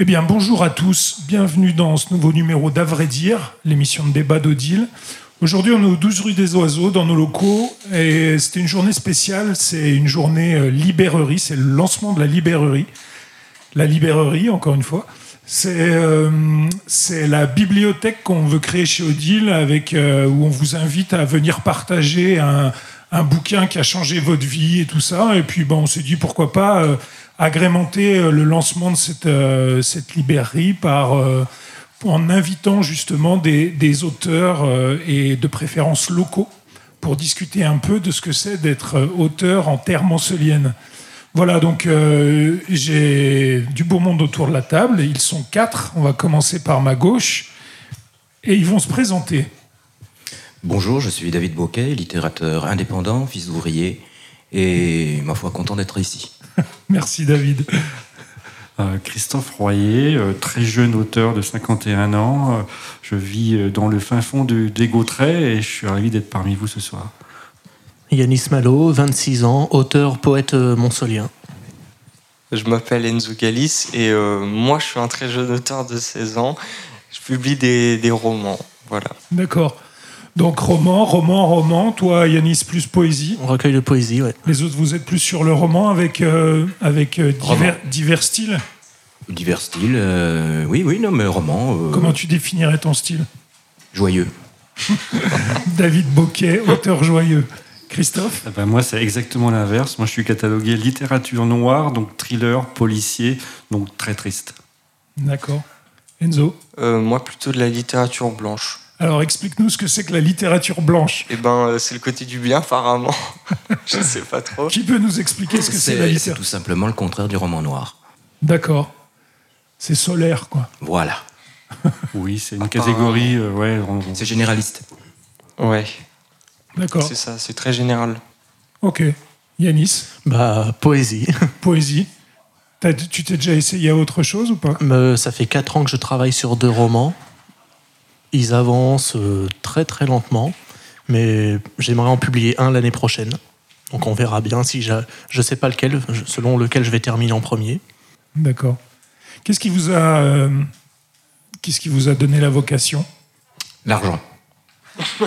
Eh bien, bonjour à tous, bienvenue dans ce nouveau numéro d'À vrai dire, l'émission de débat d'Odile. Aujourd'hui, on est au 12 rue des Oiseaux, dans nos locaux, et c'était une journée spéciale, c'est une journée euh, librairie, c'est le lancement de la librairie. La librairie, encore une fois. C'est euh, la bibliothèque qu'on veut créer chez Odile, avec, euh, où on vous invite à venir partager un, un bouquin qui a changé votre vie et tout ça. Et puis, bon, on s'est dit pourquoi pas euh, agrémenter euh, le lancement de cette, euh, librairie en invitant justement des, auteurs et de préférence locaux pour discuter un peu de ce que c'est d'être auteur en terre mancelienne. Voilà, donc j'ai du beau monde autour de la table. Ils sont quatre. On va commencer par ma gauche. Et ils vont se présenter. Bonjour, je suis David Boquet, littérateur indépendant, fils d'ouvrier, et ma foi content d'être ici. Merci David. Euh, Christophe Royer, euh, très jeune auteur de 51 ans. Euh, je vis dans le fin fond du d'Égautray et je suis ravi d'être parmi vous ce soir. Yanis Malo, 26 ans, auteur, poète monsolien. Je m'appelle Enzo Galis et euh, moi je suis un très jeune auteur de 16 ans. Je publie des, des romans. Voilà. D'accord. Donc roman, roman, roman. Toi, Yanis, plus poésie. Recueil de poésie, ouais. Les autres, vous êtes plus sur le roman avec, euh, avec euh, divers, divers styles? Divers styles, euh, oui, oui, non, mais roman, euh, Comment tu définirais ton style? Joyeux. David Boquet, auteur joyeux. Christophe? Ah ben, moi, c'est exactement l'inverse. Moi, je suis catalogué littérature noire, donc thriller, policier, donc très triste. D'accord. Enzo? Euh, moi plutôt de la littérature blanche. Alors explique-nous ce que c'est que la littérature blanche. Et ben euh, c'est le côté du bien apparemment. je sais pas trop. Qui peut nous expliquer ce que c'est la C'est c'est littérature tout simplement le contraire du roman noir. D'accord. C'est solaire, quoi. Voilà, Oui, c'est une catégorie, euh, ouais, on- c'est généraliste. Ouais, D'accord. c'est ça, c'est très général. Ok. Yanis, Bah, poésie. poésie. T'as- tu t'es déjà essayé à autre chose ou pas? Euh, ça fait 4 ans que je travaille sur deux romans. Ils avancent euh, très très lentement, mais j'aimerais en publier un l'année prochaine. Donc on verra bien si j'a- je sais pas lequel, selon lequel je vais terminer en premier. D'accord. Qu'est-ce qui vous a euh, qu'est-ce qui vous a donné la vocation? L'argent.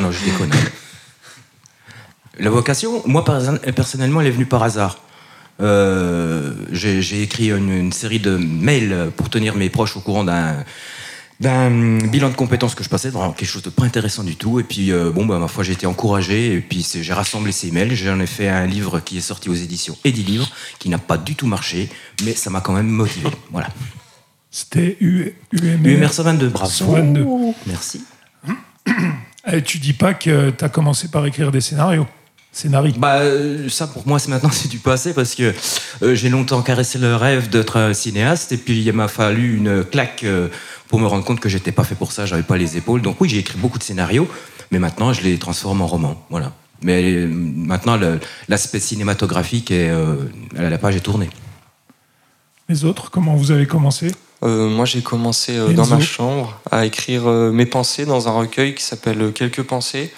non, je déconne. La vocation, moi personnellement, elle est venue par hasard. Euh, J'ai j'ai écrit une, une série de mails pour tenir mes proches au courant d'un d'un bilan de compétences que je passais, vraiment quelque chose de pas intéressant du tout. Et puis, euh, bon, bah, ma foi, j'ai été encouragé. Et puis, j'ai rassemblé ces mails. J'en ai fait un livre qui est sorti aux éditions Edilivre, qui n'a pas du tout marché, mais ça m'a quand même motivé. Voilà. C'était UMR. UMR 122, bravo. 122. Merci. Eh, tu dis pas que tu as commencé par écrire des scénarios. Scénarii. Bah, euh, ça pour moi, c'est maintenant c'est du passé parce que euh, j'ai longtemps caressé le rêve d'être un cinéaste et puis il m'a fallu une claque euh, pour me rendre compte que j'étais pas fait pour ça, j'avais pas les épaules. Donc oui, j'ai écrit beaucoup de scénarios, mais maintenant je les transforme en romans. Voilà. Mais euh, maintenant, l'aspect cinématographique est euh, la page est tournée. Les autres, comment vous avez commencé? Euh, moi j'ai commencé euh, dans ma chambre à écrire euh, mes pensées dans un recueil qui s'appelle euh, Quelques pensées,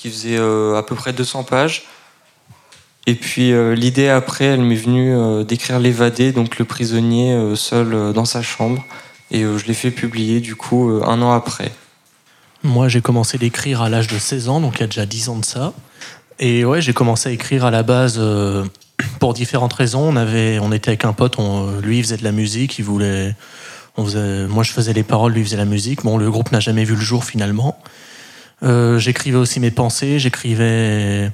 qui faisait euh, à peu près 200 pages. Et puis euh, l'idée après, elle m'est venue euh, d'écrire L'évadé, donc le prisonnier seul dans sa chambre. Et je l'ai fait publier du coup un an après. Moi, j'ai commencé d'écrire à l'âge de 16 ans, donc il y a déjà 10 ans de ça. Et ouais, j'ai commencé à écrire à la base pour différentes raisons. On, avait, on était avec un pote, on- lui il faisait de la musique, il voulait. Moi je faisais les paroles, lui faisait la musique. Bon, le groupe n'a jamais vu le jour finalement. Euh, j'écrivais aussi mes pensées, j'écrivais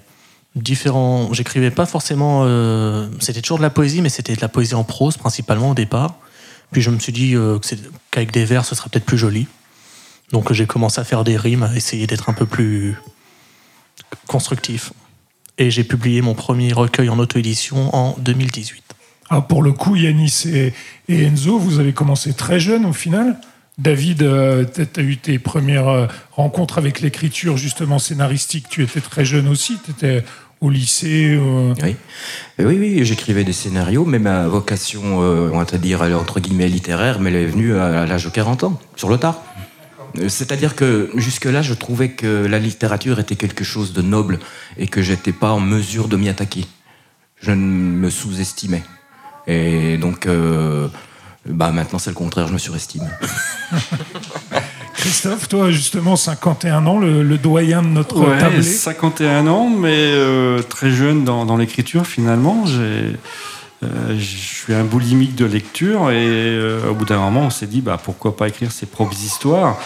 différents. J'écrivais pas forcément. euh, c'était toujours de la poésie, mais c'était de la poésie en prose principalement au départ. Puis je me suis dit euh, qu'avec des vers, ce serait peut-être plus joli. Donc j'ai commencé à faire des rimes, à essayer d'être un peu plus constructif. Et j'ai publié mon premier recueil en auto-édition en 2018. Ah, pour le coup, Yanis et Enzo, vous avez commencé très jeune au final? David, tu as eu tes premières euh, rencontres avec l'écriture justement scénaristique. Tu étais très jeune aussi. Tu étais au lycée. euh, Oui, Euh, oui, j'écrivais des scénarios, mais ma vocation, euh, on va dire, entre guillemets littéraire, mais elle est venue à, l'âge de 40 ans, sur le tard. Euh, C'est-à-dire que jusque-là, je trouvais que la littérature était quelque chose de noble et que j'étais pas en mesure de m'y attaquer. je me sous-estimais. Et donc, euh, bah maintenant c'est le contraire, je me surestime. Christophe, toi justement 51 ans, le, doyen de notre ouais, tablé. 51 ans, mais euh, très jeune dans, l'écriture finalement. J'ai, euh, je suis un boulimique de lecture et au bout d'un moment on s'est dit bah, pourquoi pas écrire ses propres histoires.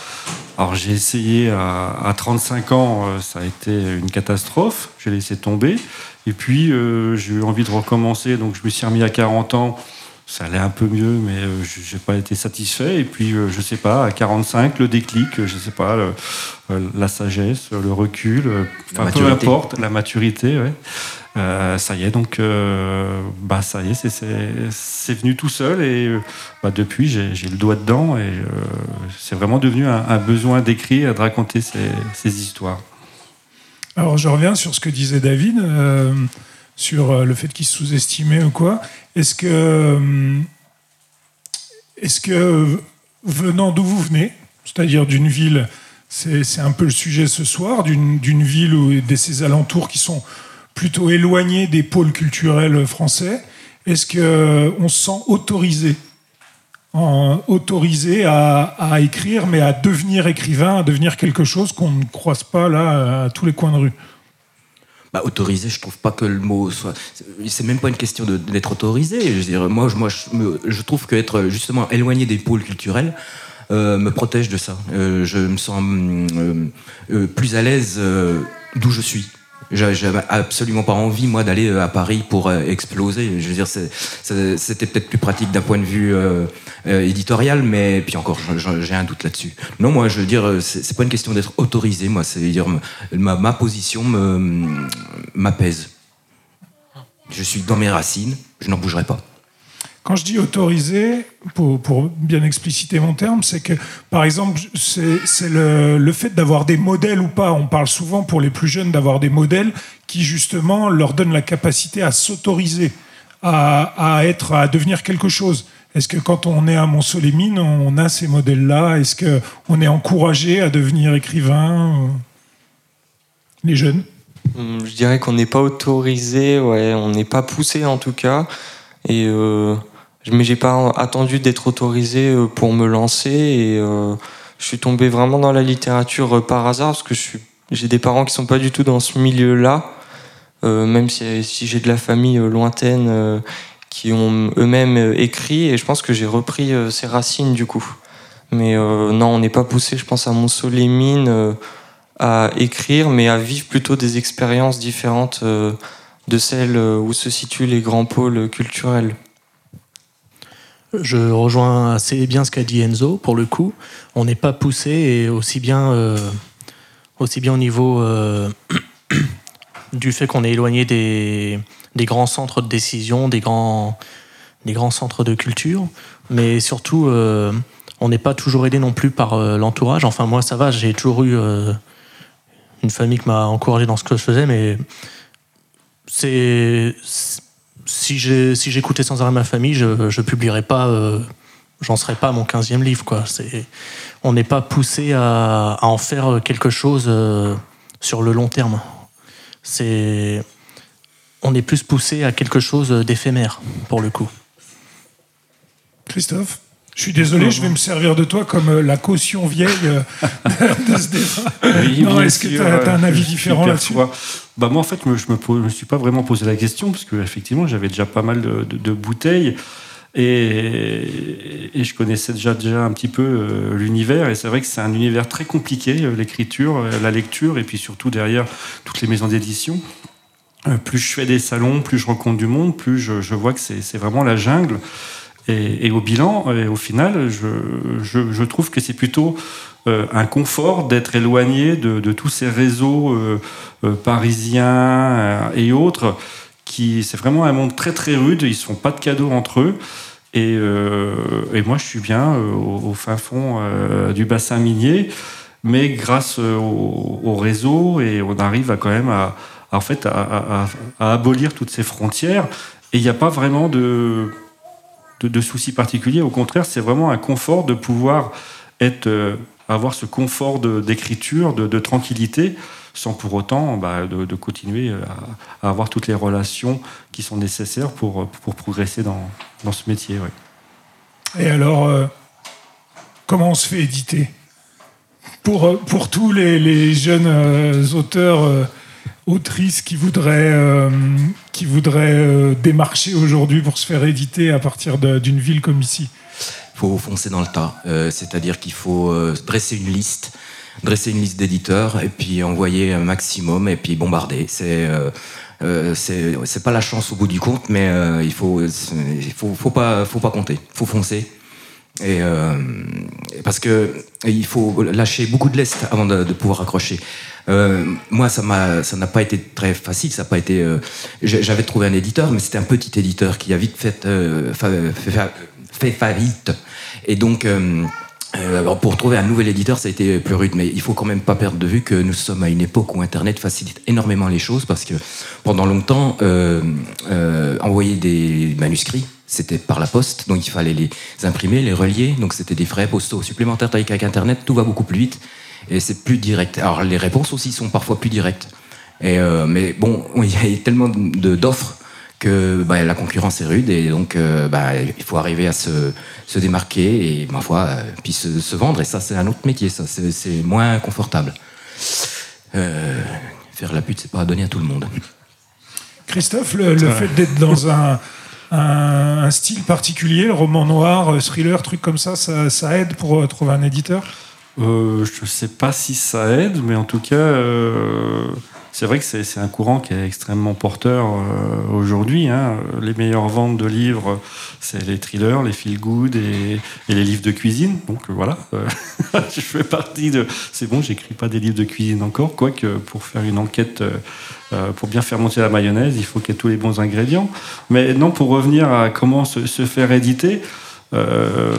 Alors j'ai essayé à, à, 35 ans, ça a été une catastrophe, j'ai laissé tomber. Et puis, euh, j'ai eu envie de recommencer, donc je me suis remis à 40 ans. Ça allait un peu mieux, mais euh, je n'ai pas été satisfait. Et puis, euh, je sais pas, à 45, le déclic, je sais pas, la sagesse, le recul, enfin, peu importe, la maturité, ouais. ça y est, donc, bah, ça y est, c'est venu tout seul et bah, depuis, j'ai le doigt dedans et c'est vraiment devenu un, besoin d'écrire et de raconter ces histoires. Alors je reviens sur ce que disait David, euh, sur euh, le fait qu'il se sous-estimait ou quoi. Est-ce que, euh, est-ce que venant d'où vous venez, c'est-à-dire d'une ville, c'est un peu le sujet ce soir, d'une ville ou de ses alentours qui sont plutôt éloignés des pôles culturels français, est-ce qu'on se sent autorisé autorisé à, écrire, mais à devenir écrivain, à devenir quelque chose qu'on ne croise pas là à tous les coins de rue? Bah, autorisé, je trouve pas que le mot soit. C'est même pas une question d'être autorisé. Je veux dire, moi, je, moi, je, trouve qu'être justement éloigné des pôles culturels euh, me protège de ça. Euh, je me sens euh, plus à l'aise d'où je suis. J'avais absolument pas envie, moi, d'aller euh, à Paris pour euh, exploser. Je veux dire, c'était peut-être plus pratique d'un point de vue euh, éditorial, mais puis encore, j'ai un doute là-dessus. Non, moi, je veux dire, c'est pas une question d'être autorisé, moi, c'est dire ma, ma position m'apaise. Je suis dans mes racines, je n'en bougerai pas. Quand je dis autorisé, pour, bien expliciter mon terme, c'est que, par exemple, c'est le, fait d'avoir des modèles ou pas. On parle souvent pour les plus jeunes d'avoir des modèles qui, justement, leur donnent la capacité à s'autoriser, à, à devenir quelque chose. Est-ce que quand on est à Mont-Solémine, on a ces modèles-là? Est-ce qu'on est encouragé à devenir écrivain Les jeunes? Hum, Je dirais qu'on n'est pas autorisé, ouais, on n'est pas poussé en tout cas. Et euh, mais j'ai pas attendu d'être autorisé euh, pour me lancer. Et euh, je suis tombé vraiment dans la littérature euh, par hasard parce que j'ai des parents qui sont pas du tout dans ce milieu-là, même si j'ai de la famille lointaine qui ont eux-mêmes écrit et je pense que j'ai repris ces racines du coup. Mais non, on n'est pas poussé, je pense, à monceau les à écrire, mais à vivre plutôt des expériences différentes de celles où se situent les grands pôles culturels. Je rejoins assez bien ce qu'a dit Enzo, pour le coup. On n'est pas poussé et aussi bien, euh, aussi bien au niveau euh, du fait qu'on est éloigné des, des, grands centres de décision, des grands, des grands centres de culture, mais surtout, euh, on n'est pas toujours aidé non plus par l'entourage. Enfin, moi, ça va, j'ai toujours eu une famille qui m'a encouragé dans ce que je faisais, mais c'est si j'écoutais sans arrêt ma famille, je ne publierais pas, euh, j'en serais pas à mon 15e livre. Quoi. On n'est pas poussé à, en faire quelque chose euh, sur le long terme. C'est, on est plus poussé à quelque chose d'éphémère, pour le coup. Christophe je suis désolé, je vais me servir de toi comme euh, la caution vieille euh, de ce débat. Est-ce que tu as, un avis différent là-dessus bah Moi, en fait, je ne me, suis pas vraiment posé la question, parce qu'effectivement, j'avais déjà pas mal de, bouteilles. Et, je connaissais déjà, déjà un petit peu euh, l'univers. Et c'est vrai que c'est un univers très compliqué, l'écriture, la lecture, et puis surtout derrière toutes les maisons d'édition. Plus je fais des salons, plus je rencontre du monde, plus je, je vois que c'est vraiment la jungle. Et, au bilan, et au final, je, trouve que c'est plutôt euh, un confort d'être éloigné de, tous ces réseaux euh, euh, parisiens et autres. Qui, c'est vraiment un monde très très rude. Ils ne font pas de cadeaux entre eux. Et, moi, je suis bien au, fin fond du bassin minier, mais grâce au, réseau, et on arrive à quand même à, en fait, à abolir toutes ces frontières. Et il n'y a pas vraiment de de, soucis particuliers. Au contraire, c'est vraiment un confort de pouvoir euh, avoir ce confort d'écriture, de, tranquillité, sans pour autant bah, de, continuer à, avoir toutes les relations qui sont nécessaires pour, progresser dans, ce métier. Et alors, euh, comment on se fait éditer? Pour, tous les, jeunes euh, auteurs, euh, autrices qui voudraient, qui voudraient démarcher aujourd'hui pour se faire éditer à partir d'une ville comme ici Il faut foncer dans le tas. C'est-à-dire qu'il faut dresser une liste dresser une liste d'éditeurs et puis envoyer un maximum et puis bombarder. C'est euh, c'est pas la chance au bout du compte, mais euh, il faut, il faut, faut pas, faut pas compter, faut foncer. Et euh, parce que il faut lâcher beaucoup de lest avant de, pouvoir accrocher. Euh, moi, ça n'a pas été très facile. Ça pas été. Euh, j'avais trouvé un éditeur, mais c'était un petit éditeur qui a vite fait, fait, fait, faillite. Et donc. Euh, pour trouver un nouvel éditeur, ça a été plus rude, mais il faut quand même pas perdre de vue que nous sommes à une époque où Internet facilite énormément les choses parce que pendant longtemps, euh, euh, envoyer des manuscrits, c'était par la poste, donc il fallait les imprimer, les relier, donc c'était des frais postaux supplémentaires. Qu'avec Internet, tout va beaucoup plus vite et c'est plus direct. Alors les réponses aussi sont parfois plus directes. Et euh, mais bon, il y a tellement d'offres que bah, la concurrence est rude et donc euh, bah, il faut arriver à se, se démarquer et ma foi euh, puis se, vendre. Et ça c'est un autre métier ça. C'est moins confortable. Faire la pute c'est pas à donner à tout le monde. Christophe le, fait d'être dans un, un, style particulier roman noir thriller truc comme ça, ça aide pour trouver un éditeur? Euh, je sais pas si ça aide mais en tout cas c'est vrai que c'est un courant qui est extrêmement porteur euh, aujourd'hui. Hein. Les meilleures ventes de livres, c'est les thrillers, les feel good et, les livres de cuisine. Donc euh, voilà, euh, je fais partie de. C'est bon, j'écris pas des livres de cuisine encore, quoique pour faire une enquête, pour bien faire monter la mayonnaise, il faut qu'il y ait tous les bons ingrédients. Mais non, pour revenir à comment se, se faire éditer. Euh,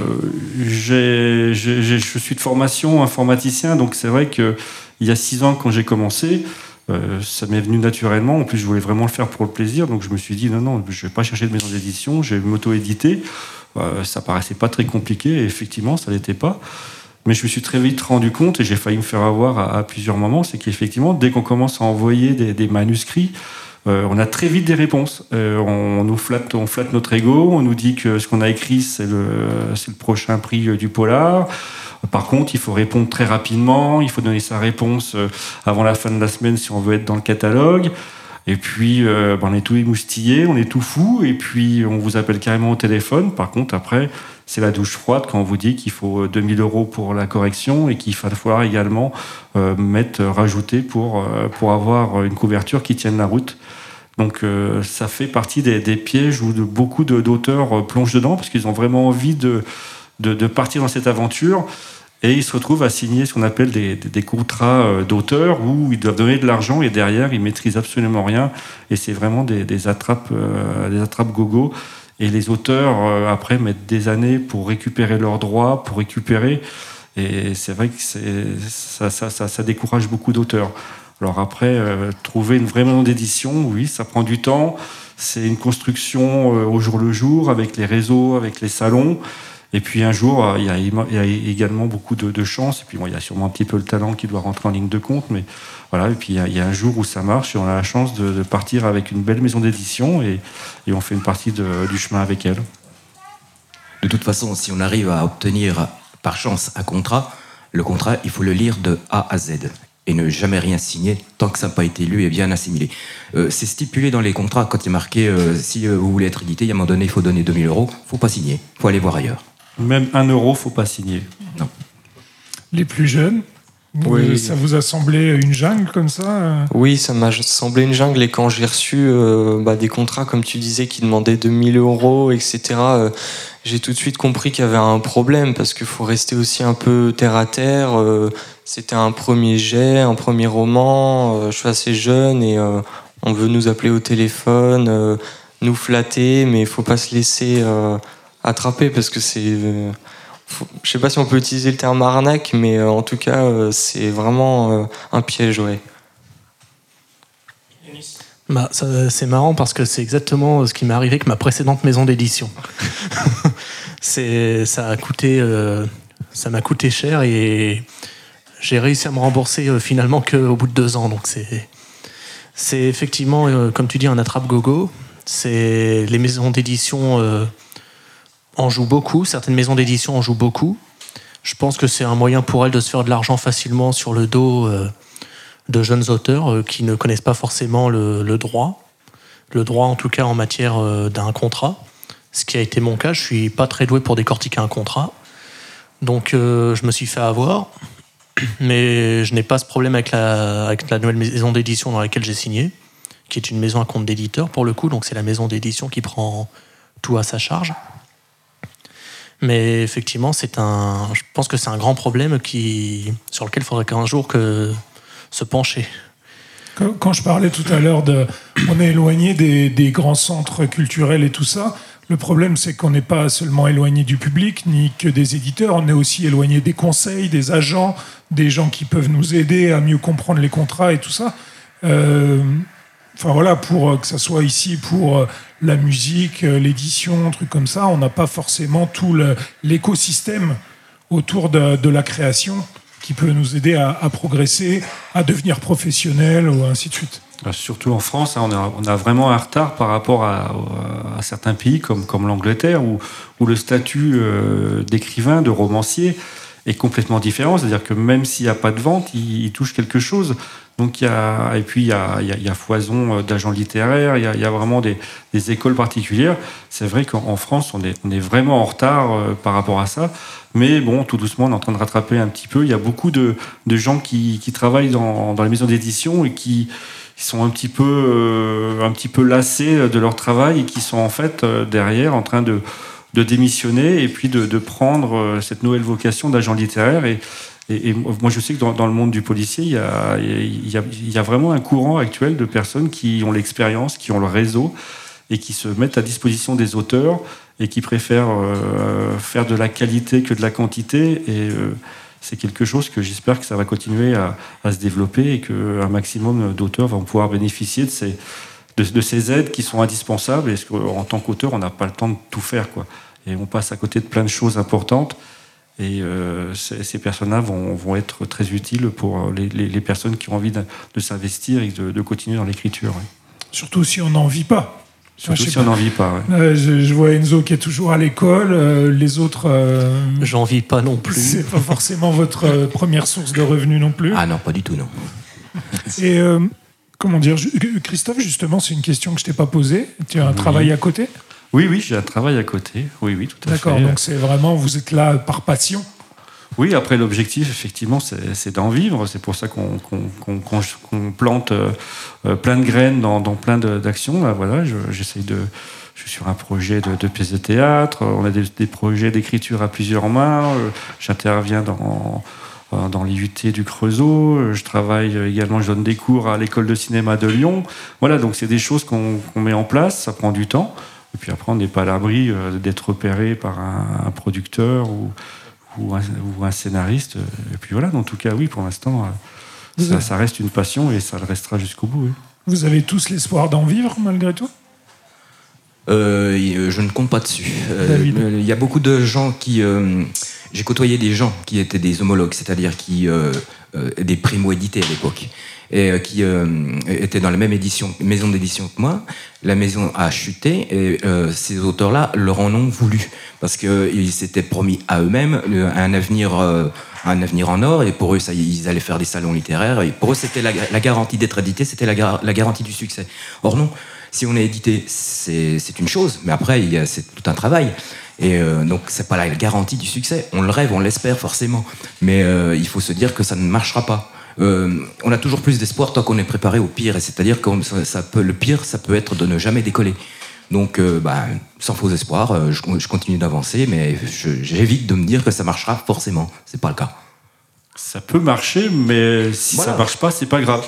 je suis de formation informaticien, donc c'est vrai que il y a six ans quand j'ai commencé, euh, ça m'est venu naturellement. En plus, je voulais vraiment le faire pour le plaisir. Donc, je me suis dit, non, non, je vais pas chercher de maison d'édition, je vais m'auto-éditer. Euh, ça paraissait pas très compliqué. Effectivement, ça l'était pas. Mais je me suis très vite rendu compte, et j'ai failli me faire avoir à, plusieurs moments, c'est qu'effectivement, dès qu'on commence à envoyer des, manuscrits, euh, on a très vite des réponses. on, nous flatte, on flatte notre ego, on nous dit que ce qu'on a écrit, c'est le, le prochain prix du polar. Par contre, il faut répondre très rapidement, il faut donner sa réponse euh, avant la fin de la semaine si on veut être dans le catalogue. Et puis, euh, ben, on est tout émoustillé, on est tout fou, et puis on vous appelle carrément au téléphone. Par contre, après, c'est la douche froide quand on vous dit qu'il faut 2000 euh, euros pour la correction et qu'il va falloir également mettre, rajouter pour, pour avoir une couverture qui tienne la route. Donc ça fait partie des, pièges où de, beaucoup d'auteurs plongent dedans parce qu'ils ont vraiment envie de, de, partir dans cette aventure et ils se retrouvent à signer ce qu'on appelle des, contrats euh, d'auteur où ils doivent donner de l'argent et derrière ils maîtrisent absolument rien et c'est vraiment des, attrapes euh, des attrapes gogo et les auteurs euh, après mettent des années pour récupérer leurs droits pour récupérer. Et c'est vrai que ça, ça, ça, ça, décourage beaucoup d'auteurs. Alors après trouver une vraie maison d'édition oui ça prend du temps. C'est une construction au jour le jour avec les réseaux avec les salons et puis un jour, euh, il y a, il également beaucoup de, chance. Et puis bon, il y a sûrement un petit peu le talent qui doit rentrer en ligne de compte. Mais voilà, et puis il y, a, il un jour où ça marche et on a la chance de, partir avec une belle maison d'édition et, on fait une partie du chemin avec elle. De toute façon, si on arrive à obtenir par chance un contrat, le contrat, il faut le lire de A à Z et ne jamais rien signer tant que ça n'a pas été lu et bien assimilé. Euh, c'est stipulé dans les contrats quand il est marqué euh, si vous voulez être édité, il y a un moment donné, il faut donner 2000 euros, faut pas signer, faut aller voir ailleurs. Même un euro, faut pas signer. Non. Les plus jeunes oui. Ça vous a semblé une jungle comme ça euh Oui, ça m'a semblé une jungle. Et quand j'ai reçu euh, bah, des contrats, comme tu disais, qui demandaient 2000 euros, etc., euh, j'ai tout de suite compris qu'il y avait un problème parce qu'il faut rester aussi un peu terre à terre. C'était un premier jet, un premier roman. je suis assez jeune et on veut nous appeler au téléphone, nous flatter, mais il faut pas se laisser attraper parce que c'est. Euh, je sais pas si on peut utiliser le terme arnaque, mais euh, en tout cas, euh, c'est vraiment un piège, ouais. Bah, c'est marrant parce que c'est exactement ce qui m'est arrivé avec ma précédente maison d'édition. c'est, ça a coûté, ça m'a coûté cher et j'ai réussi à me rembourser euh, finalement qu'au bout de deux ans. Donc c'est, c'est effectivement, euh, comme tu dis, un attrape-gogo. C'est les maisons d'édition euh, en jouent beaucoup. Certaines maisons d'édition en jouent beaucoup. Je pense que c'est un moyen pour elles de se faire de l'argent facilement sur le dos de jeunes auteurs qui ne connaissent pas forcément le, droit. Le droit, en tout cas, en matière d'un contrat. Ce qui a été mon cas. Je suis pas très doué pour décortiquer un contrat. Donc je me suis fait avoir mais je n'ai pas ce problème avec la nouvelle maison d'édition dans laquelle j'ai signé, qui est une maison à compte d'éditeur pour le coup, donc c'est la maison d'édition qui prend tout à sa charge. Mais effectivement, c'est un, je pense que c'est un grand problème qui, sur lequel il faudrait qu'un jour que se pencher. Quand je parlais tout à l'heure de, on est éloigné des, des, grands centres culturels et tout ça. Le problème, c'est qu'on n'est pas seulement éloigné du public, ni que des éditeurs, on est aussi éloigné des conseils, des agents, des gens qui peuvent nous aider à mieux comprendre les contrats et tout ça. Euh, enfin voilà, pour que ça soit ici pour la musique, l'édition, trucs comme ça, on n'a pas forcément tout l'écosystème autour de, la création qui peut nous aider à, progresser, à devenir professionnel ou ainsi de suite. Bah, surtout en France, hein, on, a, vraiment un retard par rapport à, certains pays comme, l'Angleterre, où, le statut euh, d'écrivain, de romancier est complètement différent. C'est-à-dire que même s'il n'y a pas de vente, il, touche quelque chose. Donc il y a, et puis il y a, il y a foison euh, d'agents littéraires, il y a, il y a vraiment des, écoles particulières. C'est vrai qu'en France, on est, on est vraiment en retard euh, par rapport à ça. Mais bon, tout doucement, on est en train de rattraper un petit peu. Il y a beaucoup de, de gens qui, qui travaillent dans, dans les maisons d'édition et qui, qui sont un petit peu, euh, un petit peu lassés de leur travail et qui sont en fait euh, derrière en train de, de démissionner et puis de, de prendre cette nouvelle vocation d'agent littéraire. Et, et, moi, je sais que dans, le monde du policier, il y, a, vraiment un courant actuel de personnes qui ont l'expérience, qui ont le réseau et qui se mettent à disposition des auteurs et qui préfèrent faire de la qualité que de la quantité. Et c'est quelque chose que j'espère que ça va continuer à, se développer et qu'un maximum d'auteurs vont pouvoir bénéficier de ces, de, ces aides qui sont indispensables. Et qu'en tant qu'auteur, on n'a pas le temps de tout faire. Quoi. Et on passe à côté de plein de choses importantes. Et euh, ces, personnes-là vont, vont, être très utiles pour les, les, personnes qui ont envie de, s'investir et de, continuer dans l'écriture. Surtout si on n'en vit pas. Surtout si on n'en vit pas. Euh, je, vois Enzo qui est toujours à l'école, euh, les autres. Euh, J'en vis pas non plus. C'est pas forcément votre première source de revenus non plus. Ah non, pas du tout, non. Et comment dire, Christophe, justement, c'est une question que je t'ai pas posée. Tu as un travail à côté? Oui, oui, j'ai un travail à côté. Oui, oui, tout à fait. D'accord, donc c'est vraiment, vous êtes là par passion oui, après l'objectif, effectivement, c'est d'en vivre. C'est pour ça qu'on plante euh, euh, plein de graines dans, plein d'actions. Voilà, j'essaye de. Je suis sur un projet de, pièces de théâtre. On a des, projets d'écriture à plusieurs mains. Euh, j'interviens dans dans l'IUT du Creusot. Je travaille également, je donne des cours à l'école de cinéma de Lyon. Voilà, donc c'est des choses qu'on met en place, ça prend du temps. Et puis après, on n'est pas à l'abri d'être repéré par un, un producteur ou, ou un, scénariste. Et puis voilà, en tout cas, oui, pour l'instant, euh, ça, reste une passion et ça le restera jusqu'au bout. Vous avez tous l'espoir d'en vivre malgré tout? Euh, Je ne compte pas dessus. Euh, il y a beaucoup de gens qui. J'ai côtoyé des gens qui étaient des homologues, c'est-à-dire qui des primo-édités à l'époque et qui étaient dans la même édition, maison d'édition que moi. La maison a chuté et ces auteurs-là leur en ont voulu parce qu'ils s'étaient promis à eux-mêmes un avenir, euh, un avenir en or, et pour eux, ça, ils allaient faire des salons littéraires, et pour eux, c'était la, garantie d'être édité, c'était la, la, garantie du succès. Or non, si on est édité, c'est une chose, mais après, c'est tout un travail. Et euh, donc, c'est pas la garantie du succès. On le rêve, on l'espère forcément, mais euh, il faut se dire que ça ne marchera pas. on a toujours plus d'espoir tant qu'on est préparé au pire, c'est-à-dire que ça peut, le pire, ça peut être de ne jamais décoller. Donc, euh, bah, sans faux espoir, euh, je, continue d'avancer, mais j'évite de me dire que ça marchera forcément. C'est pas le cas. Ça peut marcher, mais si ça marche pas, c'est pas grave.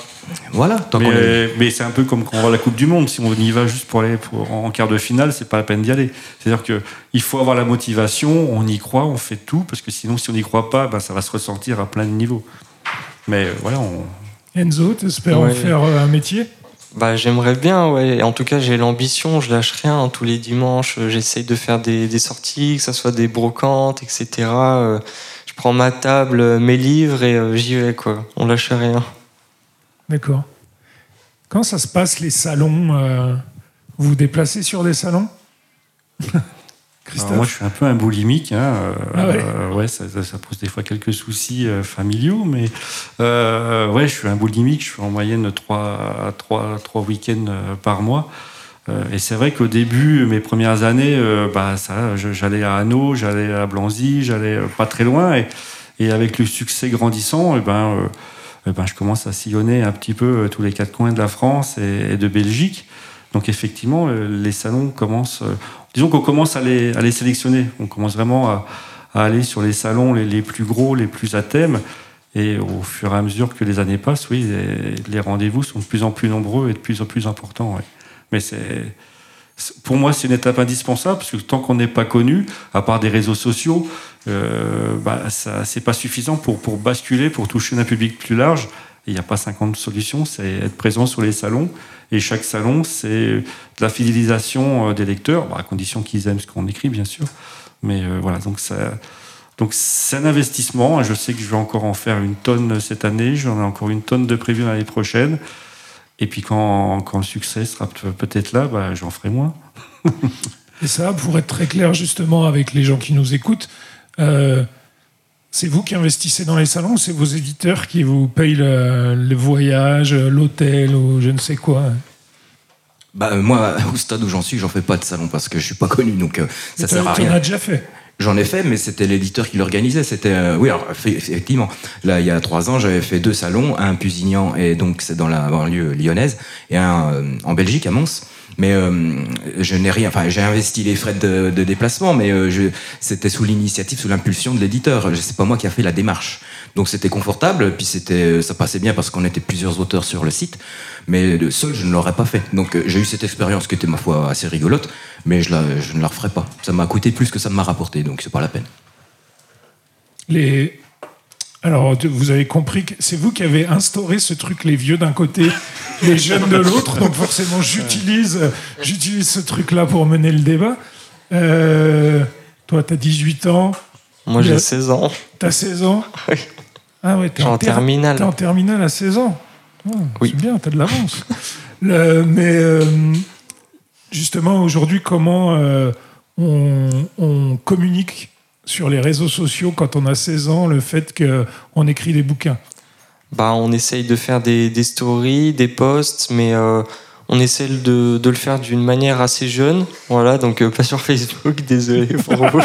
Voilà. mais, mais c'est un peu comme quand on va à la Coupe du Monde. Si on y va juste pour aller pour, en quart de finale, c'est pas la peine d'y aller. C'est-à-dire que il faut avoir la motivation, on y croit, on fait tout, parce que sinon, si on n'y croit pas, bah, ça va se ressentir à plein de niveaux. Mais euh, voilà, on... Enzo, t'espères en faire un métier? Bah, j'aimerais bien, ouais. En tout cas, j'ai l'ambition, je lâche rien. Tous les dimanches, euh, j'essaye de faire des, des, sorties, que ce soit des brocantes, etc. Euh, je prends ma table, mes livres et euh, j'y vais, quoi. On lâche rien. D'accord. Quand ça se passe, les salons, euh, vous vous déplacez sur des salons? Alors moi, je suis un peu un boulimique. Hein, euh, Ah ouais euh, ouais, ça, ça- ça pose des fois quelques soucis euh, familiaux, mais euh, ouais, je suis un boulimique. Je fais en moyenne trois, trois, trois week-ends euh, par mois. Euh, et c'est vrai qu'au début, mes premières années, euh, bah, j'allais à Hanau, j'allais à Blanzy, j'allais euh, pas très loin. Et, et avec le succès grandissant, eh ben, euh, eh ben, je commence à sillonner un petit peu tous les quatre coins de la France et, et de Belgique. Donc effectivement, les salons commencent. disons qu'on commence à les, à les sélectionner. On commence vraiment à, aller sur les salons les, plus gros, les plus à thème. Et au fur et à mesure que les années passent, oui, les, rendez-vous sont de plus en plus nombreux et de plus en plus importants. Mais pour moi, c'est une étape indispensable parce que tant qu'on n'est pas connu, à part des réseaux sociaux, euh, bah, ça, c'est pas suffisant pour, basculer, pour toucher un public plus large. Il n'y a pas 50 solutions, c'est être présent sur les salons. Et chaque salon, c'est de la fidélisation euh, des lecteurs, bah, à condition qu'ils aiment ce qu'on écrit, bien sûr. Mais euh, voilà, donc. Donc c'est un investissement. Je sais que je vais encore en faire une tonne cette année. J'en ai encore une tonne de prévues l'année prochaine. Et puis quand, quand le succès sera pe- peut-être là, bah, j'en ferai moins. Et ça, pour être très clair justement avec les gens qui nous écoutent, euh, c'est vous qui investissez dans les salons ou c'est vos éditeurs qui vous payent le, le voyage, l'hôtel ou je ne sais quoi? Bah, euh, moi, au stade où j'en suis, j'en fais pas de salon parce que je suis pas connu, donc euh, ça sert à rien. as déjà fait J'en ai fait, mais c'était l'éditeur qui l'organisait. C'était euh, oui, alors effectivement. Là, il y a trois ans, j'avais fait deux salons, un Pusignan et donc c'est dans la banlieue lyonnaise, et un euh, en Belgique à Mons. Mais euh, je n'ai rien. Enfin, j'ai investi les frais de, déplacement, mais euh, c'était sous l'initiative, sous l'impulsion de l'éditeur. C'est pas moi qui a fait la démarche. Donc c'était confortable, puis c'était, ça passait bien parce qu'on était plusieurs auteurs sur le site. Mais seul, je ne l'aurais pas fait. Donc euh, j'ai eu cette expérience qui était ma foi assez rigolote, mais je, la, je ne la referai pas. Ça m'a coûté plus que ça m'a rapporté, donc c'est pas la peine. Les... Alors, vous avez compris que c'est vous qui avez instauré ce truc, les vieux d'un côté, les jeunes de l'autre. Donc, forcément, j'utilise, j'utilise ce truc-là pour mener le débat. Euh, toi, tu as 18 ans, Moi, j'ai a- 16 ans. tu as 16 ans. Oui. Ah ouais, t'es en ter- terminale. T'es en terminale à 16 ans. Ah, Oui. C'est bien, t'as de l'avance. Le- mais euh, justement, aujourd'hui, comment euh, on, on communique sur les réseaux sociaux quand on a 16 ans le fait qu'on écrit des bouquins Bah, on essaye de faire des, des stories, des posts, mais euh, on essaie de, de le faire d'une manière assez jeune. Voilà, donc euh, pas sur Facebook, désolé pour vous.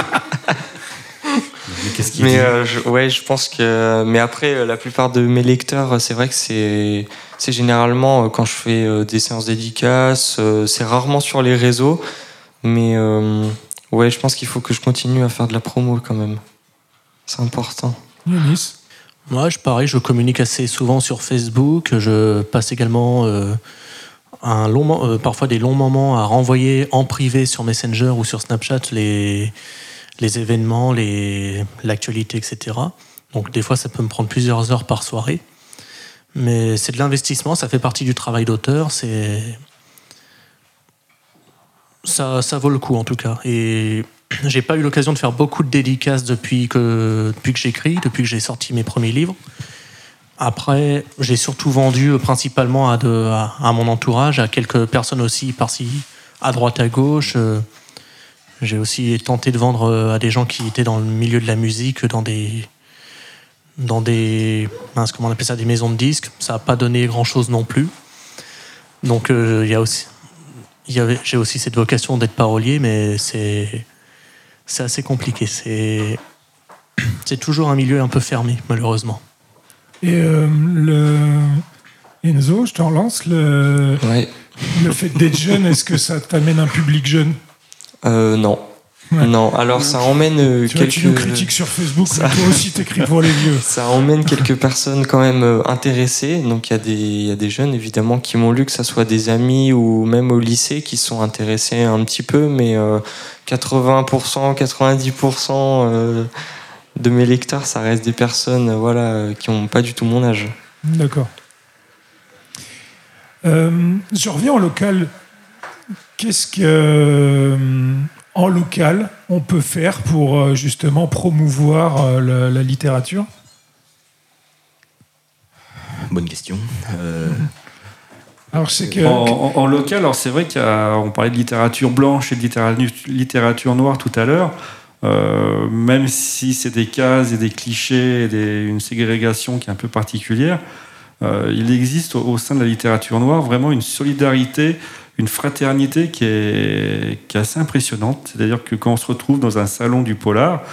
Mais euh, je, ouais, je pense que. Mais après, la plupart de mes lecteurs, c'est vrai que c'est c'est généralement quand je fais des séances dédicaces, c'est rarement sur les réseaux. Mais euh, ouais, je pense qu'il faut que je continue à faire de la promo quand même. C'est important. Yanis Moi, je, pareil, je communique assez souvent sur Facebook. Je passe également euh, un long, euh, parfois des longs moments à renvoyer en privé sur Messenger ou sur Snapchat les, les événements, les- l'actualité, etc. Donc des fois, ça peut me prendre plusieurs heures par soirée. Mais c'est de l'investissement, ça fait partie du travail d'auteur. C'est ça, vaut le coup en tout cas. Et j'ai pas eu l'occasion de faire beaucoup de dédicaces depuis que, depuis que j'écris, depuis que j'ai sorti mes premiers livres. Après, j'ai surtout vendu euh, principalement à, de, à, mon entourage, à quelques personnes aussi par-ci, à droite, à gauche. Euh, J'ai aussi tenté de vendre euh, à des gens qui étaient dans le milieu de la musique, dans des, dans des, comment on appelle ça, des maisons de disques. Ça n'a pas donné grand-chose non plus. Donc, il y a aussi, j'ai aussi cette vocation d'être parolier, mais c'est, c'est assez compliqué. C'est, c'est toujours un milieu un peu fermé, malheureusement. Et euh, le... Enzo, je te relance. Le, Ouais. le fait d'être jeune, est-ce que ça t'amène un public jeune? Euh, non. Non. Alors ça emmène euh, Tu vois, quelques. tu critiques sur Facebook, Ça- mais toi aussi t'écris pour les vieux. Ça emmène quelques personnes quand même euh, intéressées. Donc il y, a des- il y a des jeunes évidemment qui m'ont lu, que ce soit des amis ou même au lycée, qui sont intéressés un petit peu, mais euh, 80%, 90% euh, de mes lecteurs, ça reste des personnes voilà, qui n'ont pas du tout mon âge. D'accord. Je reviens au local. Qu'est-ce que. En local on peut faire pour justement promouvoir la, littérature? Bonne question. Alors, c'est que... en, local, alors c'est vrai qu'on parlait de littérature blanche et de littérature noire tout à l'heure. Euh, même si c'est des cases et des clichés et une ségrégation qui est un peu particulière, euh, il existe au, sein de la littérature noire vraiment une solidarité, une fraternité qui est, qui est assez impressionnante. C'est-à-dire que quand on se retrouve dans un salon du polar,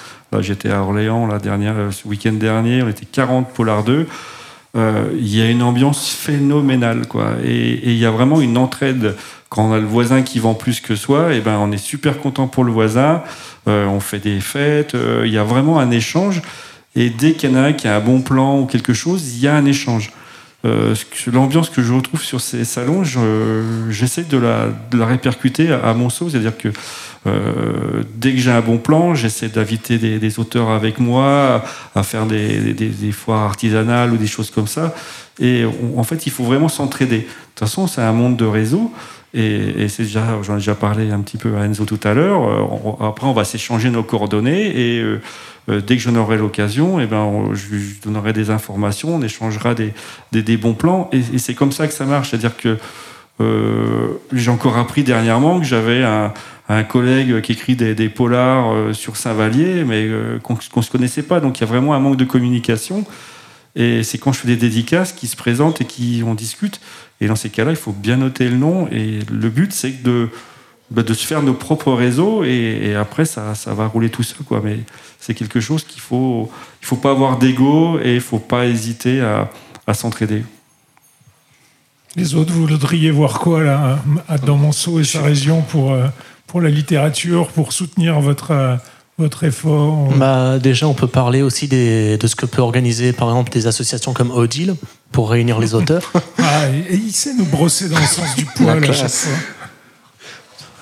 j'étais à Orléans la dernière, ce week-end dernier, on était 40 polar 2. Euh, il y a une ambiance phénoménale, quoi. Et il y a vraiment une entraide. Quand on a le voisin qui vend plus que soi, et eh ben on est super content pour le voisin. Euh, on fait des fêtes. Euh, il y a vraiment un échange. Et dès qu'il y en a un qui a un bon plan ou quelque chose, il y a un échange. L'ambiance que je retrouve sur ces salons, j'essaie de, la, répercuter à, mon saut. C'est-à-dire que euh, dès que j'ai un bon plan, j'essaie d'inviter des, auteurs avec moi à, faire des, foires artisanales ou des choses comme ça. Et en fait, il faut vraiment s'entraider. De toute façon, c'est un monde de réseau. Et, c'est déjà, j'en ai déjà parlé un petit peu à Enzo tout à l'heure. Euh, après, on va s'échanger nos coordonnées et euh, dès que j'en aurai l'occasion, eh ben, je donnerai des informations, on échangera des, des bons plans. Et, c'est comme ça que ça marche. C'est-à-dire que j'ai encore appris dernièrement que j'avais un, un collègue qui écrit des, polars euh, sur Saint-Vallier, mais euh, qu'on ne se connaissait pas. Donc il y a vraiment un manque de communication. Et c'est quand je fais des dédicaces qui se présentent et qui on discute. Et dans ces cas-là, il faut bien noter le nom. Et le but, c'est de, bah, de se faire nos propres réseaux. Et, après, ça, ça, va rouler tout seul. Quoi. Mais c'est quelque chose qu'il faut. Il faut pas avoir d'ego et il faut pas hésiter à, à s'entraider. Les autres, vous voudriez voir quoi là, dans Monceau et sa région pour, euh, pour la littérature, pour soutenir votre, euh, votre effort bah, Déjà, on peut parler aussi des, de ce que peut organiser, par exemple, des associations comme Odile pour réunir les auteurs. ah, et, il sait nous brosser dans le sens du poil à chaque fois.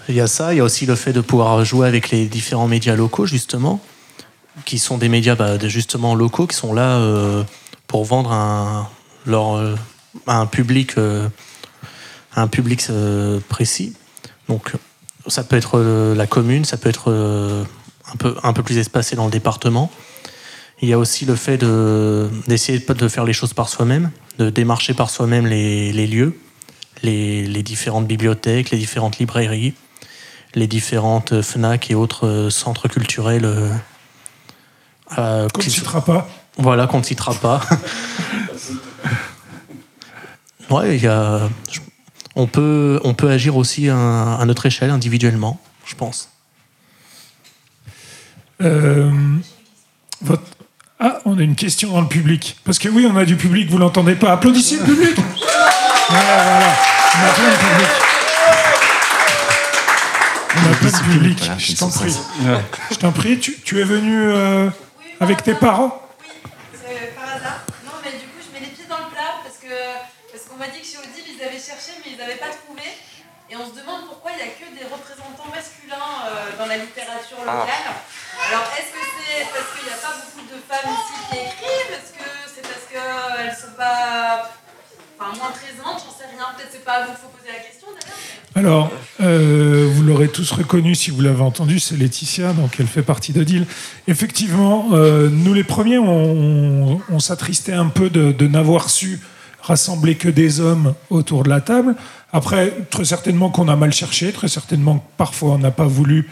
Il y a ça, il y a aussi le fait de pouvoir jouer avec les différents médias locaux, justement, qui sont des médias bah, justement locaux, qui sont là euh, pour vendre un, leur, euh, un public, un public précis. Donc, ça peut être euh, la commune, ça peut être euh, un peu, un peu plus espacé dans le département. Il y a aussi le fait d'essayer de, faire les choses par soi-même, de démarcher par soi-même les, lieux, les, différentes bibliothèques, les différentes librairies, les différentes FNAC et autres euh, centres culturels. Euh, qu'on ne citera pas. Voilà, qu'on ne citera pas. ouais, il y a, on peut, on peut agir aussi à, notre échelle, individuellement, je pense. Euh, ah, on a une question dans le public. Parce que oui, on a du public, vous l'entendez pas. Applaudissez le public Voilà, voilà. On a plein de public. On a plein de public. je t'en prie. Je t'en prie, tu, es venu euh, avec tes parents? Et on se demande pourquoi il n'y a que des représentants masculins euh, dans la littérature ah. locale. Alors, est-ce que c'est parce qu'il n'y a pas beaucoup de femmes ici qui écrivent? Est-ce que c'est parce qu'elles ne sont pas enfin, moins présentes J'en sais rien. Peut-être c'est pas à vous qu'il faut poser la question d'ailleurs. Alors, euh, vous l'aurez tous reconnu si vous l'avez entendu, c'est Laetitia, donc elle fait partie d'Odile. Effectivement, euh, nous les premiers, on, on, s'attristait un peu de, de n'avoir su rassembler que des hommes autour de la table. Après, très certainement qu'on a mal cherché, très certainement que parfois on n'a pas voulu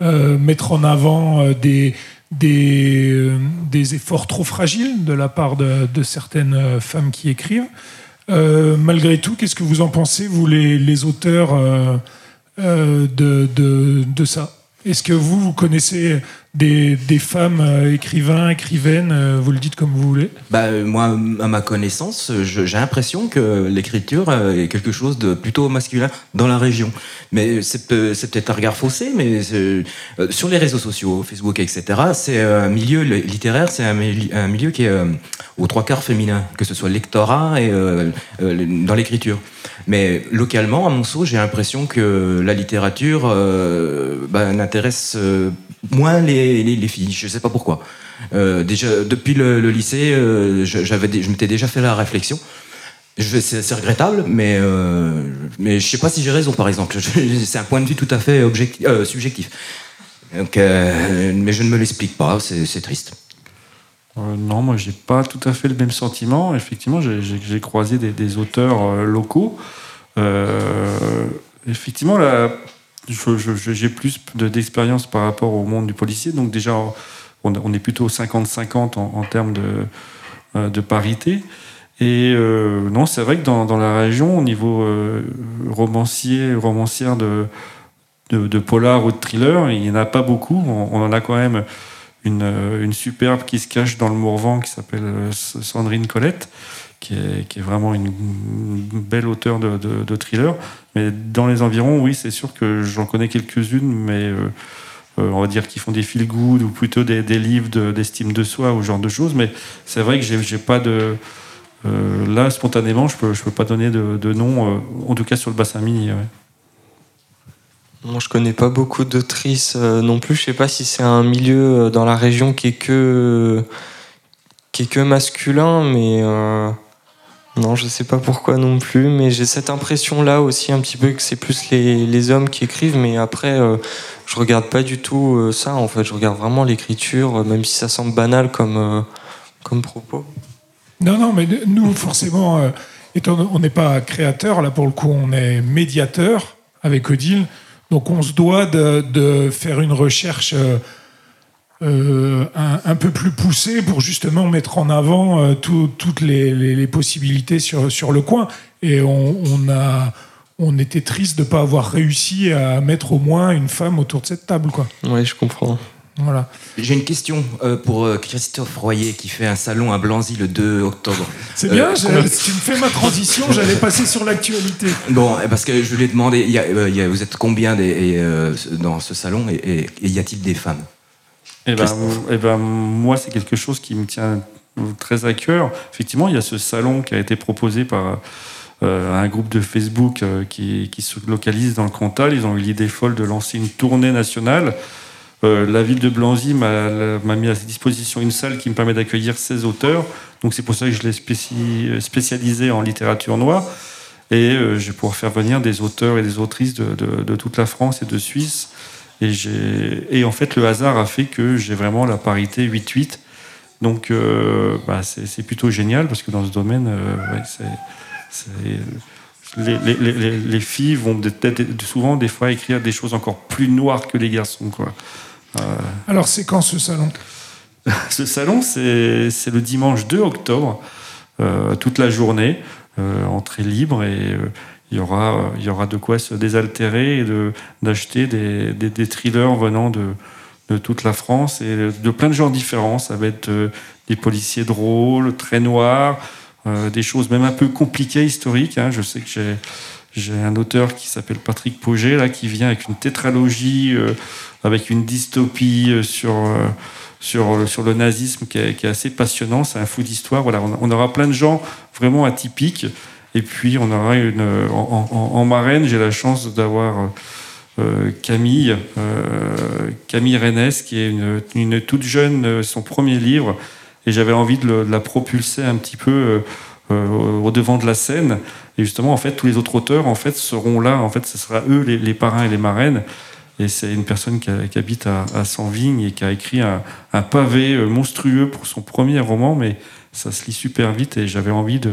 euh, mettre en avant des, des, efforts trop fragiles de la part de, certaines femmes qui écrivent. Malgré tout, qu'est-ce que vous en pensez, vous les, auteurs, de, de, de, ça? Est-ce que vous, vous connaissez des, femmes euh, écrivains, écrivaines, euh, vous le dites comme vous voulez? Bah, Moi, à ma connaissance, j'ai l'impression que l'écriture est quelque chose de plutôt masculin dans la région. Mais c'est peut-être un regard faussé, mais euh, sur les réseaux sociaux, Facebook, etc., c'est un milieu littéraire, c'est un, milieu qui est aux trois quarts féminin, que ce soit lectorat et dans l'écriture. Mais localement, à Monceau, j'ai l'impression que la littérature bah, n'intéresse moins les, les, filles. Je ne sais pas pourquoi. Euh, déjà, depuis le, lycée, euh, je m'étais déjà fait la réflexion. C'est regrettable, mais, euh, mais je ne sais pas si j'ai raison, par exemple. C'est un point de vue tout à fait subjectif. Euh, mais je ne me l'explique pas, c'est triste. Euh, non, moi, j'ai pas tout à fait le même sentiment. Effectivement, j'ai- croisé des, des auteurs euh, locaux. Euh, effectivement, là, j'ai plus de- d'expérience par rapport au monde du policier. Donc, déjà, on, on est plutôt 50-50 en, en termes de, euh, de parité. Et euh, non, c'est vrai que dans, dans la région, au niveau romancier, romancière de, de, de polar ou de thriller, il n'y en a pas beaucoup. On en a quand même une, euh, une superbe qui se cache dans le Morvan qui s'appelle euh, Sandrine Colette, qui est, vraiment une, belle auteure de, de, thriller. Mais dans les environs, oui, c'est sûr que j'en connais quelques-unes, mais euh, on va dire qu'ils font des feel good ou plutôt des, livres de- d'estime de, soi ou ce genre de choses. Mais c'est vrai que j'ai pas de. là, spontanément, je peux, je peux pas donner de, nom, en tout cas sur le bassin mini. Moi, je connais pas beaucoup d'autrices euh, non plus. Je sais pas si c'est un milieu euh, dans la région qui est que qui est que masculin, mais euh, non, je sais pas pourquoi non plus. Mais j'ai cette impression-là aussi un petit peu que c'est plus les, les hommes qui écrivent. Mais après, euh, je regarde pas du tout euh, ça. En fait, je regarde vraiment l'écriture, même si ça semble banal comme comme propos. Non, non, mais nous, forcément, étant, on n'est pas créateur, là pour le coup, on est médiateur avec Odile. Donc on se doit de, de faire une recherche euh, euh, un, un peu plus poussée pour justement mettre en avant euh, tout- toutes les, possibilités sur, sur le coin. Et on, on a, on était triste de ne pas avoir réussi à mettre au moins une femme autour de cette table. Quoi. Oui, je comprends. Voilà. J'ai une question euh, pour euh, Christophe Royer qui fait un salon à Blanzy le 2 octobre. C'est Euh, bien, combien- j'ai- si tu me fais ma transition, j'allais passer sur l'actualité. Bon, eh, parce que je lui ai demandé, il y a, euh, il y a- vous êtes combien des- et, euh, dans ce salon et, et- et y a-t-il des femmes? Eh ben, eh ben, moi, c'est quelque chose qui me tient très à cœur. Effectivement, il y a ce salon qui a été proposé par euh, un groupe de Facebook euh, qui, qui se localise dans le Cantal. Ils ont eu l'idée folle de lancer une tournée nationale. Euh, la ville de Blanzy m'a mis à disposition une salle qui me permet d'accueillir 16 auteurs. Donc c'est pour ça que je l'ai spéci- spécialisé en littérature noire. Et euh, je vais pouvoir faire venir des auteurs et des autrices de, toute la France et de Suisse. Et, en fait, le hasard a fait que j'ai vraiment la parité 8-8. Donc, euh, bah, c'est plutôt génial parce que dans ce domaine, les, les- les- les- les filles vont peut-être souvent, des fois, écrire des choses encore plus noires que les garçons. Euh, Alors c'est quand ce salon? Ce salon, c'est le dimanche 2 octobre, euh, toute la journée, euh, entrée libre et il y aura, il y aura de quoi se désaltérer et de- d'acheter des, des, des thrillers venant de, de toute la France et de plein de genres différents. Ça va être des policiers drôles, très noirs, euh, des choses même un peu compliquées, historiques. hein. Je sais que j'ai j'ai un auteur qui s'appelle Patrick Poget, là, qui vient avec une tétralogie, euh, avec une dystopie euh, sur, euh, sur, sur le nazisme qui est, qui est assez passionnant. C'est un fou d'histoire. Voilà, on, aura plein de gens vraiment atypiques. Et puis, on aura une. En, en- en marraine, j'ai la chance d'avoir euh, Camille, euh, Camille Rennes, qui est une, une toute jeune, euh, son premier livre. Et j'avais envie de, le- de la propulser un petit peu euh, euh, au devant de la scène. Et justement, en fait, tous les autres auteurs, en fait, seront là. En fait, ce sera eux, les, les parrains et les marraines. Et c'est une personne qui, habite à, à Sanvignes et qui a écrit un, un pavé euh, monstrueux pour son premier roman, mais ça se lit super vite et j'avais envie de,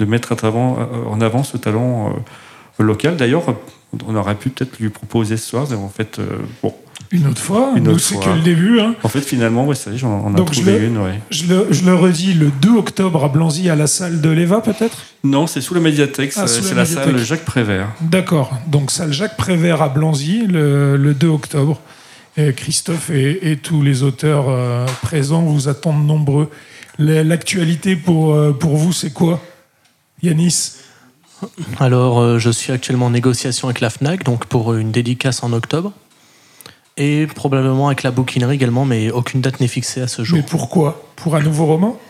de mettre à avant- euh, en avant ce talent euh, local. D'ailleurs, on aurait pu peut-être lui proposer ce soir, en fait, euh, bon, Une autre fois Une autre c'est que le début. Hein. en fait, finalement, ouais, ça y est, j'en- on a Donc, je trouvé le- une, ouais. Je, le, je le redis, le 2 octobre à Blanzy, à la salle de l'EVA, peut-être? Non, c'est sous la médiathèque, Ah, c'est la la, salle. Jacques Prévert. D'accord. Donc, salle Jacques Prévert à Blanzy, le, le 2 octobre. Et Christophe et, et tous les auteurs euh, présents vous attendent nombreux. La- L'actualité pour, euh, pour vous, c'est quoi? Yanis? Alors, euh, je suis actuellement en négociation avec la FNAC, donc pour une dédicace en octobre. Et probablement avec la bouquinerie également, mais aucune date n'est fixée à ce jour. Mais pourquoi? Pour un nouveau roman?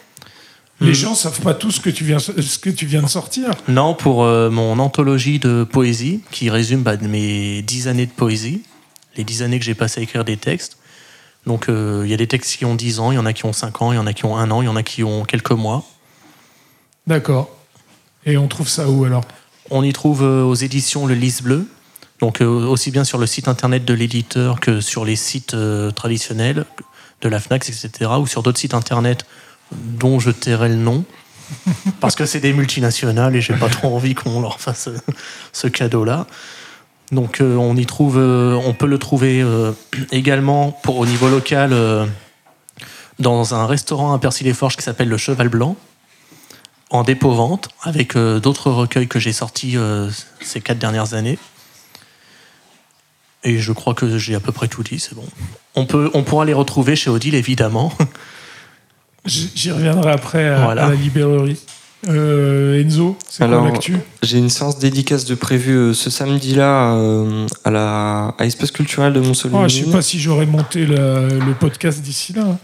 Les Hmm. gens savent pas tout ce que tu viens, ce que tu viens de sortir. Non, pour euh, mon anthologie de poésie, qui résume bah, mes dix années de poésie, les dix années que j'ai passé à écrire des textes. Donc, euh, il y a des textes qui ont 10 ans, il y en a qui ont 5 ans, il y en a qui ont un an, il y en a qui ont quelques mois. D'accord. Et on trouve ça où alors? On y trouve euh, aux éditions Le Lys Bleu. Donc aussi bien sur le site internet de l'éditeur que sur les sites traditionnels de la FNAC, etc. ou sur d'autres sites internet dont je tairai le nom. Parce que c'est des multinationales et j'ai pas trop envie qu'on leur fasse ce cadeau-là. Donc on y trouve, on peut le trouver également pour, au niveau local dans un restaurant à Percy-les-Forges qui s'appelle le Cheval Blanc, en dépôt-vente, avec euh, d'autres recueils que j'ai sortis euh, ces quatre dernières années. Et je crois que j'ai à peu près tout dit, c'est bon. On, peut, on pourra les retrouver chez Odile, évidemment. J'y reviendrai après à, la librairie. Euh, Enzo, c'est quoi l'actu? J'ai une séance dédicace de prévue ce samedi-là à la à Espace culturel de Montsolimine. Oh, je sais pas si j'aurais monté le, podcast d'ici là.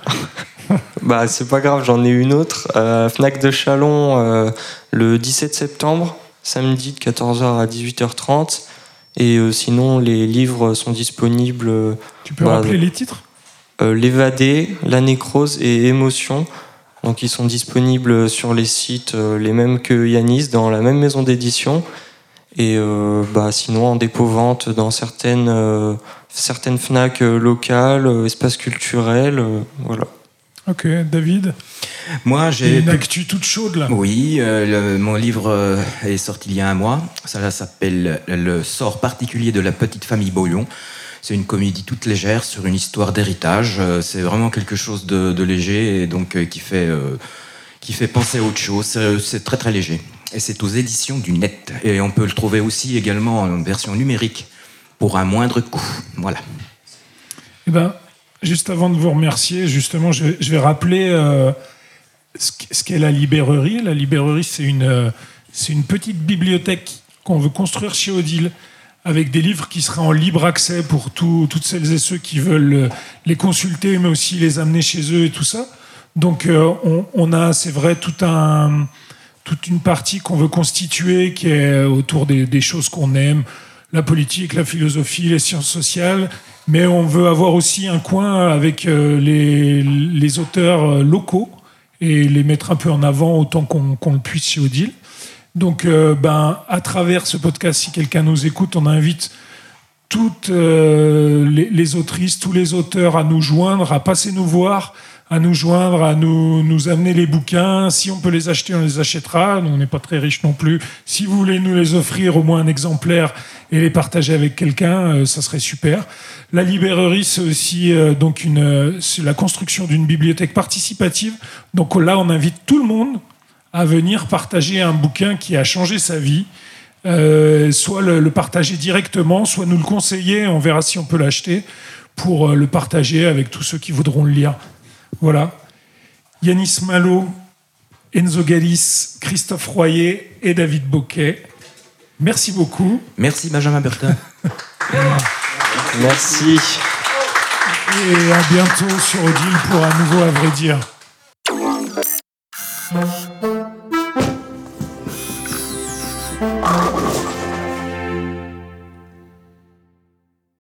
bah c'est pas grave, j'en ai une autre. Fnac de Chalon euh, le 17 septembre, samedi de 14h à 18h30. Et euh, sinon, les livres sont disponibles. Euh, tu peux rappeler les titres? L'évadé, la nécrose et émotion. Donc ils sont disponibles sur les sites les mêmes que Yanis, dans la même maison d'édition. Et bah, sinon en dépôt-vente dans certaines, certaines FNAC locales, espaces culturels. voilà. Ok, David Moi, j'ai. Une actu toute chaude là. Oui, euh, mon livre euh, est sorti il y a un mois. Ça s'appelle Le sort particulier de la petite famille Boyon. C'est une comédie toute légère sur une histoire d'héritage. Euh, c'est vraiment quelque chose de, léger et donc qui fait qui fait penser à autre chose. C'est très très léger. Et c'est aux éditions du Net. Et on peut le trouver aussi également en version numérique pour un moindre coût. Voilà. Eh ben, Juste avant de vous remercier, justement, je, vais rappeler euh, ce qu'est la librairie. La librairie, c'est une, euh, une petite bibliothèque qu'on veut construire chez Odile avec des livres qui seraient en libre accès pour toutes celles et ceux qui veulent euh, les consulter, mais aussi les amener chez eux et tout ça. Donc, on, a, c'est vrai, tout un, toute une partie qu'on veut constituer qui est autour des choses qu'on aime, la politique, la philosophie, les sciences sociales, mais on veut avoir aussi un coin avec euh, les, auteurs euh, locaux et les mettre un peu en avant autant qu'on le puisse chez Odile. Donc, euh, ben, à travers ce podcast, si quelqu'un nous écoute, on invite toutes les, les, autrices, tous les auteurs à nous joindre, à passer nous voir, à nous joindre, à nous, nous amener les bouquins. Si on peut les acheter, on les achètera. Nous, on n'est pas très riches non plus. Si vous voulez nous les offrir, au moins un exemplaire, et les partager avec quelqu'un, euh, ça serait super. La librairie, c'est aussi euh, donc une, la construction d'une bibliothèque participative. Donc là, on invite tout le monde à venir partager un bouquin qui a changé sa vie. Euh, soit le, partager directement, soit nous le conseiller, on verra si on peut l'acheter, pour le partager avec tous ceux qui voudront le lire. Voilà. Yanis Malo, Enzo Galis, Christophe Royer et David Boquet. Merci beaucoup. Merci Benjamin Bertin. Merci. Et à bientôt sur Odile pour un nouveau à vrai dire.